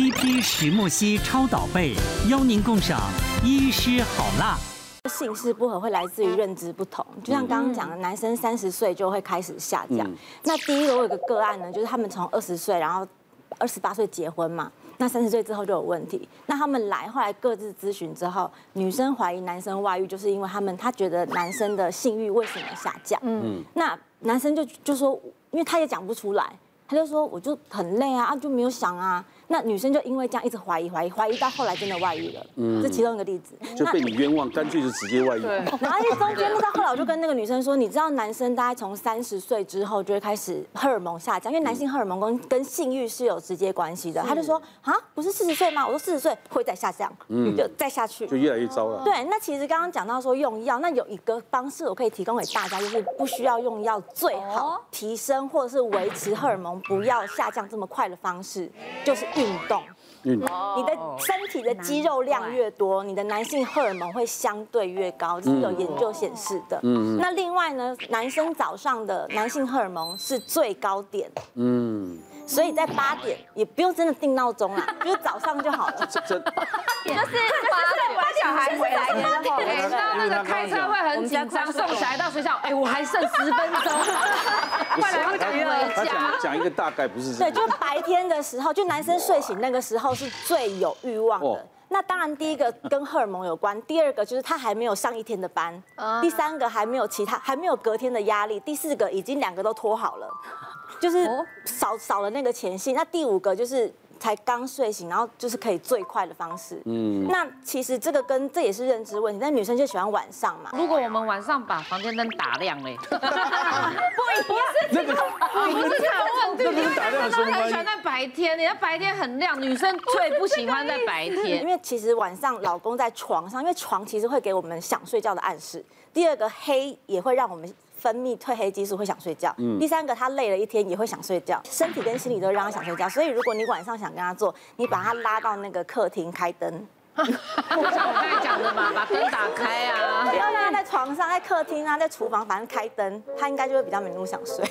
TP 石墨烯超导被，邀您共赏医师好辣。性事不合会来自于认知不同，就像刚刚讲的，男生三十岁就会开始下降。那第一个我有个个案呢，就是他们从二十岁，然后二十八岁结婚嘛，那三十岁之后就有问题。那他们来后来各自咨询之后，女生怀疑男生外遇，就是因为他们他觉得男生的性欲为什么下降？嗯，那男生就就说，因为他也讲不出来，他就说我就很累啊，啊就没有想啊。那女生就因为这样一直怀疑怀疑怀疑到后来真的外遇了，嗯，这其中一个例子，就被你冤枉，干脆就直接外遇。对，然后因为中间那到后来我就跟那个女生说，你知道男生大概从三十岁之后就会开始荷尔蒙下降，因为男性荷尔蒙跟跟性欲是有直接关系的。他就说啊，不是四十岁吗？我说四十岁会再下降，嗯，就再下去，就越来越糟了。对，那其实刚刚讲到说用药，那有一个方式我可以提供给大家，就是不需要用药，最好提升或者是维持荷尔蒙不要下降这么快的方式，就是运动。你的身体的肌肉量越多，你的男性荷尔蒙会相对越高，这是有研究显示的。嗯，那另外呢，男生早上的男性荷尔蒙是最高点。嗯。所以在八点也不用真的定闹钟啦，就是早上就好了。就是就是把小孩回来之后，哎，那个开车会很紧张，送小孩到学校，哎，我还剩十分钟，快来不及了。讲讲一个大概不是。对，就白天的时候，就男生睡醒那个时候是最有欲望的。那当然，第一个跟荷尔蒙有关，第二个就是他还没有上一天的班，第三个还没有其他，还没有隔天的压力，第四个已经两个都拖好了。就是少少了那个前戏，那第五个就是才刚睡醒，然后就是可以最快的方式。嗯，那其实这个跟这也是认知问题，但女生就喜欢晚上嘛。如果我们晚上把房间灯打亮嘞，不，不是这个，不是这个问题，因为男生都很喜欢在白天，你的白天很亮，女生最不喜欢在白天，因为其实晚上老公在床上，因为床其实会给我们想睡觉的暗示。第二个黑也会让我们。分泌褪黑激素会想睡觉。嗯。第三个，他累了一天也会想睡觉，身体跟心理都让他想睡觉。所以如果你晚上想跟他做，你把他拉到那个客厅开灯。像我刚才讲的嘛，把灯打开啊。不要让他在床上，在客厅啊，在厨房，反正开灯，他应该就会比较没那么想睡。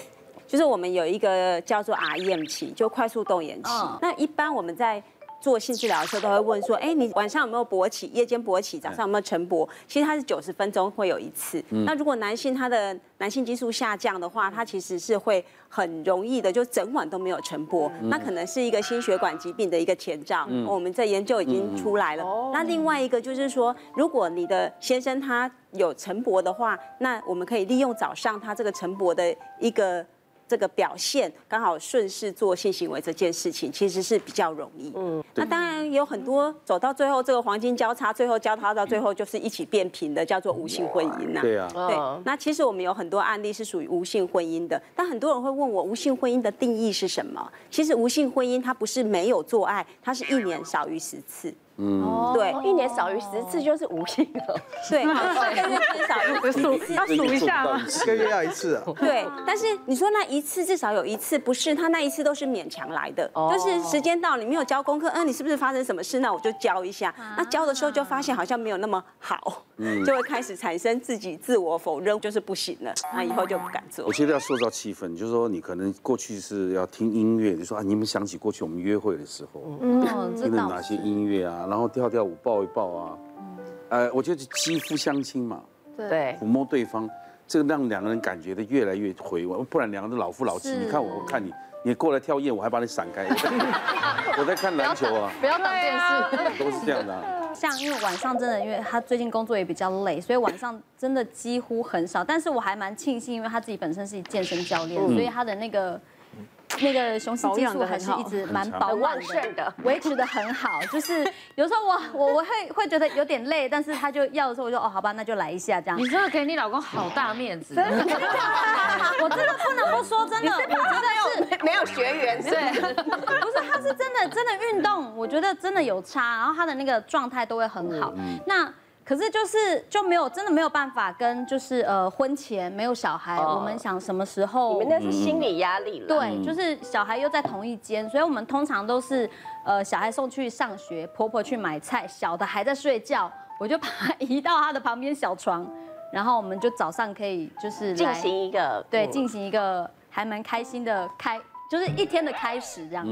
就是我们有一个叫做 REM 期，就快速动眼期。那一般我们在。做性治疗的时候都会问说，哎，你晚上有没有勃起？夜间勃起，早上有没有晨勃？其实它是九十分钟会有一次。那如果男性他的男性激素下降的话，他其实是会很容易的，就整晚都没有晨勃。那可能是一个心血管疾病的一个前兆。我们这研究已经出来了。那另外一个就是说，如果你的先生他有晨勃的话，那我们可以利用早上他这个晨勃的一个。这个表现刚好顺势做性行为这件事情，其实是比较容易。嗯，那当然有很多走到最后这个黄金交叉，最后交叉到最后就是一起变平的，叫做无性婚姻呐。对啊，对。那其实我们有很多案例是属于无性婚姻的，但很多人会问我，无性婚姻的定义是什么？其实无性婚姻它不是没有做爱，它是一年少于十次。嗯，对，一年少于十次就是无性了。对，至少要数，要数一下，一个月要一次啊。对，但是你说那一次至少有一次不是，他那一次都是勉强来的，就是时间到你没有交功课，嗯，你是不是发生什么事？那我就教一下。那教的时候就发现好像没有那么好，就会开始产生自己自我否认，就是不行了，那以后就不敢做。我觉得要塑造气氛，就是说你可能过去是要听音乐，你说啊，你们想起过去我们约会的时候，嗯，听了哪些音乐啊？然后跳跳舞，抱一抱啊，呃，我觉得肌肤相亲嘛，对，抚摸对方，这个让两个人感觉的越来越回温，不然两个人老夫老妻，你看我，我看你，你过来跳艳，我还把你闪开，我在看篮球啊，不要当电视，都是这样的。像因为晚上真的，因为他最近工作也比较累，所以晚上真的几乎很少。但是我还蛮庆幸，因为他自己本身是健身教练，所以他的那个。那个雄性激素还是一直蛮饱满的，维持的很好。就是有时候我我我会会觉得有点累，但是他就要的时候，我就哦好吧，那就来一下这样。你真的给你老公好大面子，真的，我真的不能不说真的，我觉得是 没有学员，对，不是他是真的真的运动，我觉得真的有差，然后他的那个状态都会很好。那。可是就是就没有真的没有办法跟就是呃婚前没有小孩，我们想什么时候？你们那是心理压力了。对，就是小孩又在同一间，所以我们通常都是呃小孩送去上学，婆婆去买菜，小的还在睡觉，我就把他移到他的旁边小床，然后我们就早上可以就是进行一个对进行一个还蛮开心的开。就是一天的开始这样子。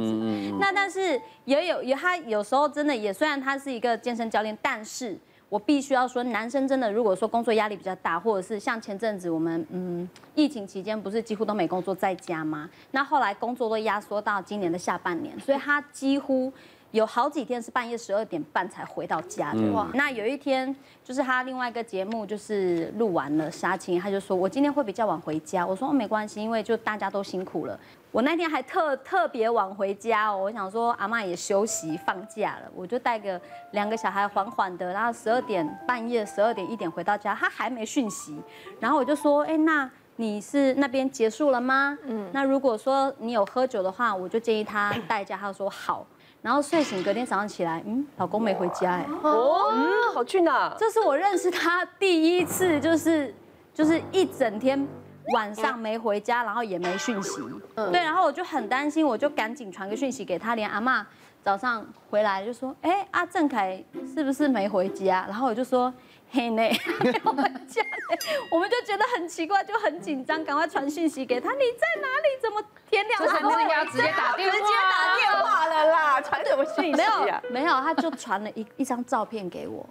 那但是也有也他有时候真的也虽然他是一个健身教练，但是我必须要说，男生真的如果说工作压力比较大，或者是像前阵子我们嗯疫情期间不是几乎都没工作在家吗？那后来工作都压缩到今年的下半年，所以他几乎。有好几天是半夜十二点半才回到家的。哇，那有一天就是他另外一个节目就是录完了杀青，他就说我今天会比较晚回家。我说哦没关系，因为就大家都辛苦了。我那天还特特别晚回家哦，我想说阿妈也休息放假了，我就带个两个小孩缓缓的，然后十二点半夜十二点一点回到家，他还没讯息，然后我就说哎那你是那边结束了吗？嗯，那如果说你有喝酒的话，我就建议他带家。他说好。然后睡醒，隔天早上起来，嗯，老公没回家，哎，哦，嗯，好去哪？这是我认识他第一次，就是就是一整天晚上没回家，然后也没讯息，对，然后我就很担心，我就赶紧传个讯息给他，连阿妈早上回来就说，哎，阿郑凯是不是没回家？然后我就说。嘿呢，没有回家呢，我们就觉得很奇怪，就很紧张，赶快传讯息给他，你在哪里？怎么天亮了？这是应该要直接打电话，直接打电话了啦，传什么讯息？没有，没有，他就传了一一张照片给我，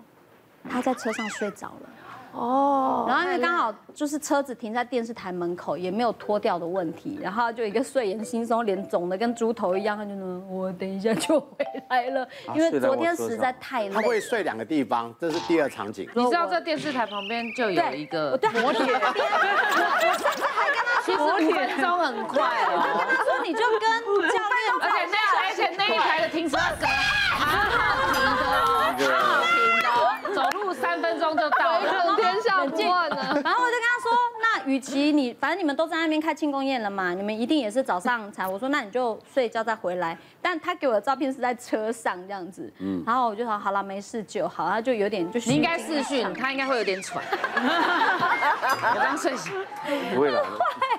他在车上睡着了。哦，然后因为刚好就是车子停在电视台门口，也没有脱掉的问题，然后就一个睡眼惺忪，脸肿的跟猪头一样，他就说：“我等一下就回来了。”因为昨天实在太累。他会睡两个地方，这是第二场景。你知道在电视台旁边就有一个摩铁，我甚至还跟他说五分钟很快哦。我跟他说你就跟教练，而且那而且那一台的停车格好好停的，好好停的，走路三分钟就到了。冷静，然后我就跟他说，那与其你，反正你们都在那边开庆功宴了嘛，你们一定也是早上才。我说那你就睡一觉再回来。但他给我的照片是在车上这样子，嗯，然后我就说好了，没事就好。他就有点就是你应该视讯，他应该会有点喘。我刚睡醒，不会了，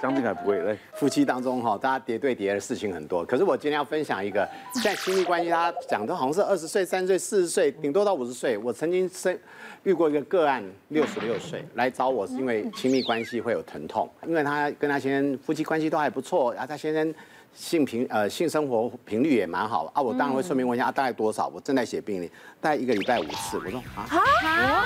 将近还不会嘞。夫妻当中哈，大家叠对叠的事情很多。可是我今天要分享一个，在亲密关系，大家讲的好像是二十岁、三十岁、四十岁，顶多到五十岁。我曾经生遇过一个个案，六十六岁来找我，是因为亲密关系会有疼痛，因为他跟他先生夫妻关系都还不错，然后他先生性频呃性生活频率也蛮好啊。我当然会顺便问一下啊，大概多少？我正在写病历，大概一个礼拜五次。我说啊，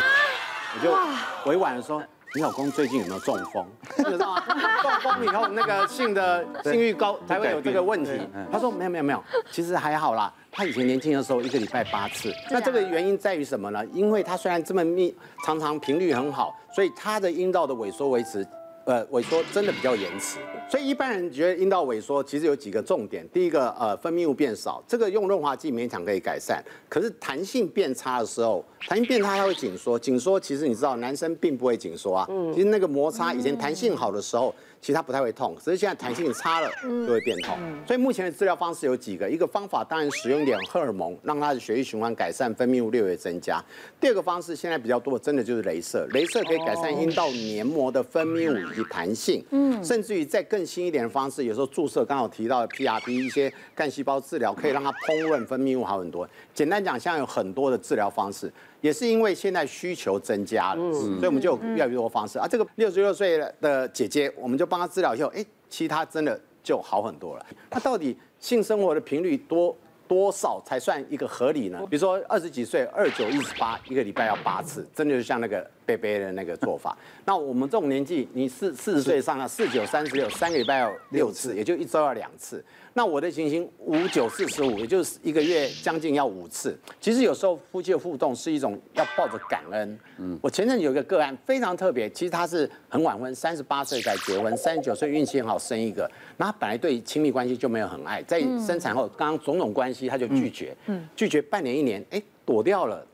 我就委婉的说，你老公最近有没有中风？你知道吗？中风以后那个性的性欲高才会有这个问题。他说没有没有没有，其实还好啦。他以前年轻的时候，一个礼拜八次。那这个原因在于什么呢？因为他虽然这么密，常常频率很好，所以他的阴道的萎缩维持，呃，萎缩真的比较延迟。所以一般人觉得阴道萎缩其实有几个重点。第一个，呃，分泌物变少，这个用润滑剂勉强可以改善。可是弹性变差的时候，弹性变差它会紧缩，紧缩其实你知道，男生并不会紧缩啊。其实那个摩擦，以前弹性好的时候。其实它不太会痛，只是现在弹性差了就会变痛。所以目前的治疗方式有几个，一个方法当然使用一点荷尔蒙，让它的血液循环改善，分泌物略微增加。第二个方式现在比较多的，真的就是镭射，镭射可以改善阴道黏膜的分泌物以及弹性。嗯，甚至于再更新一点的方式，有时候注射，刚好提到的 PRP 一些干细胞治疗，可以让它烹饪分泌物好很多。简单讲，现在有很多的治疗方式。也是因为现在需求增加了，所以我们就有越来越多方式啊。这个六十六岁的姐姐，我们就帮她治疗以后，哎，其他真的就好很多了。那到底性生活的频率多多少才算一个合理呢？比如说二十几岁，二九一十八，一个礼拜要八次，真的就像那个贝贝的那个做法。那我们这种年纪，你四四十岁上了，四九三十六，三个礼拜要六次，也就一周要两次。那我的情形五九四十五，也就是一个月将近要五次。其实有时候夫妻的互动是一种要抱着感恩。嗯，我前阵有一个个案非常特别，其实他是很晚婚，三十八岁才结婚，三十九岁运气很好生一个。那他本来对亲密关系就没有很爱，在生产后刚刚种种关系他就拒绝，嗯，拒绝半年一年，哎，躲掉了，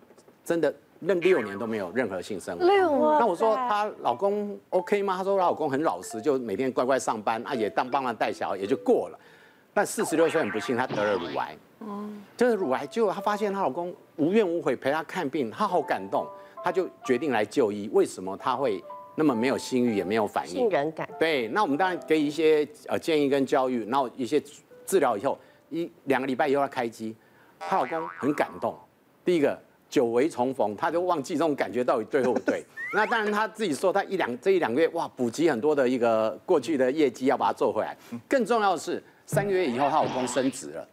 真的认六年都没有任何性生活。六年。那我说她老公 OK 吗？她说她老公很老实，就每天乖乖上班，啊也当帮忙带小孩，也就过了。但四十六岁很不幸，她得了乳癌。哦，就是乳癌，结果她发现她老公无怨无悔陪她看病，她好感动，她就决定来就医。为什么她会那么没有性欲，也没有反应？信任感。对，那我们当然给一些呃建议跟教育，然后一些治疗以后，一两个礼拜以后她开机，她老公很感动。第一个久违重逢，他就忘记这种感觉到底对或不对。那当然他自己说，他一两这一两个月哇，补齐很多的一个过去的业绩，要把它做回来。更重要的是。三个月以后她老公升职了。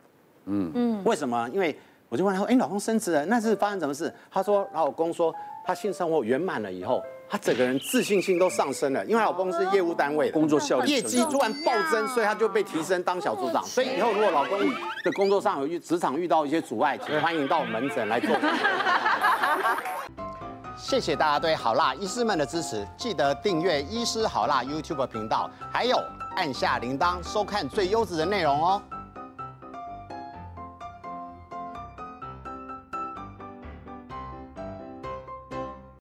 嗯嗯，为什么？因为我就问她说，哎，老公升职了，那是发生什么事？她说，她老公说，她性生活圆满了以后。她整个人自信心都上升了，因为她老公是业务单位的，工作效率业绩突然暴增，所以她就被提升当小组长。所以以后如果老公的工作上有遇职场遇到一些阻碍，请欢迎到门诊来做。谢谢大家对好辣医师们的支持，记得订阅医师好辣 YouTube 频道，还有按下铃铛收看最优质的内容哦。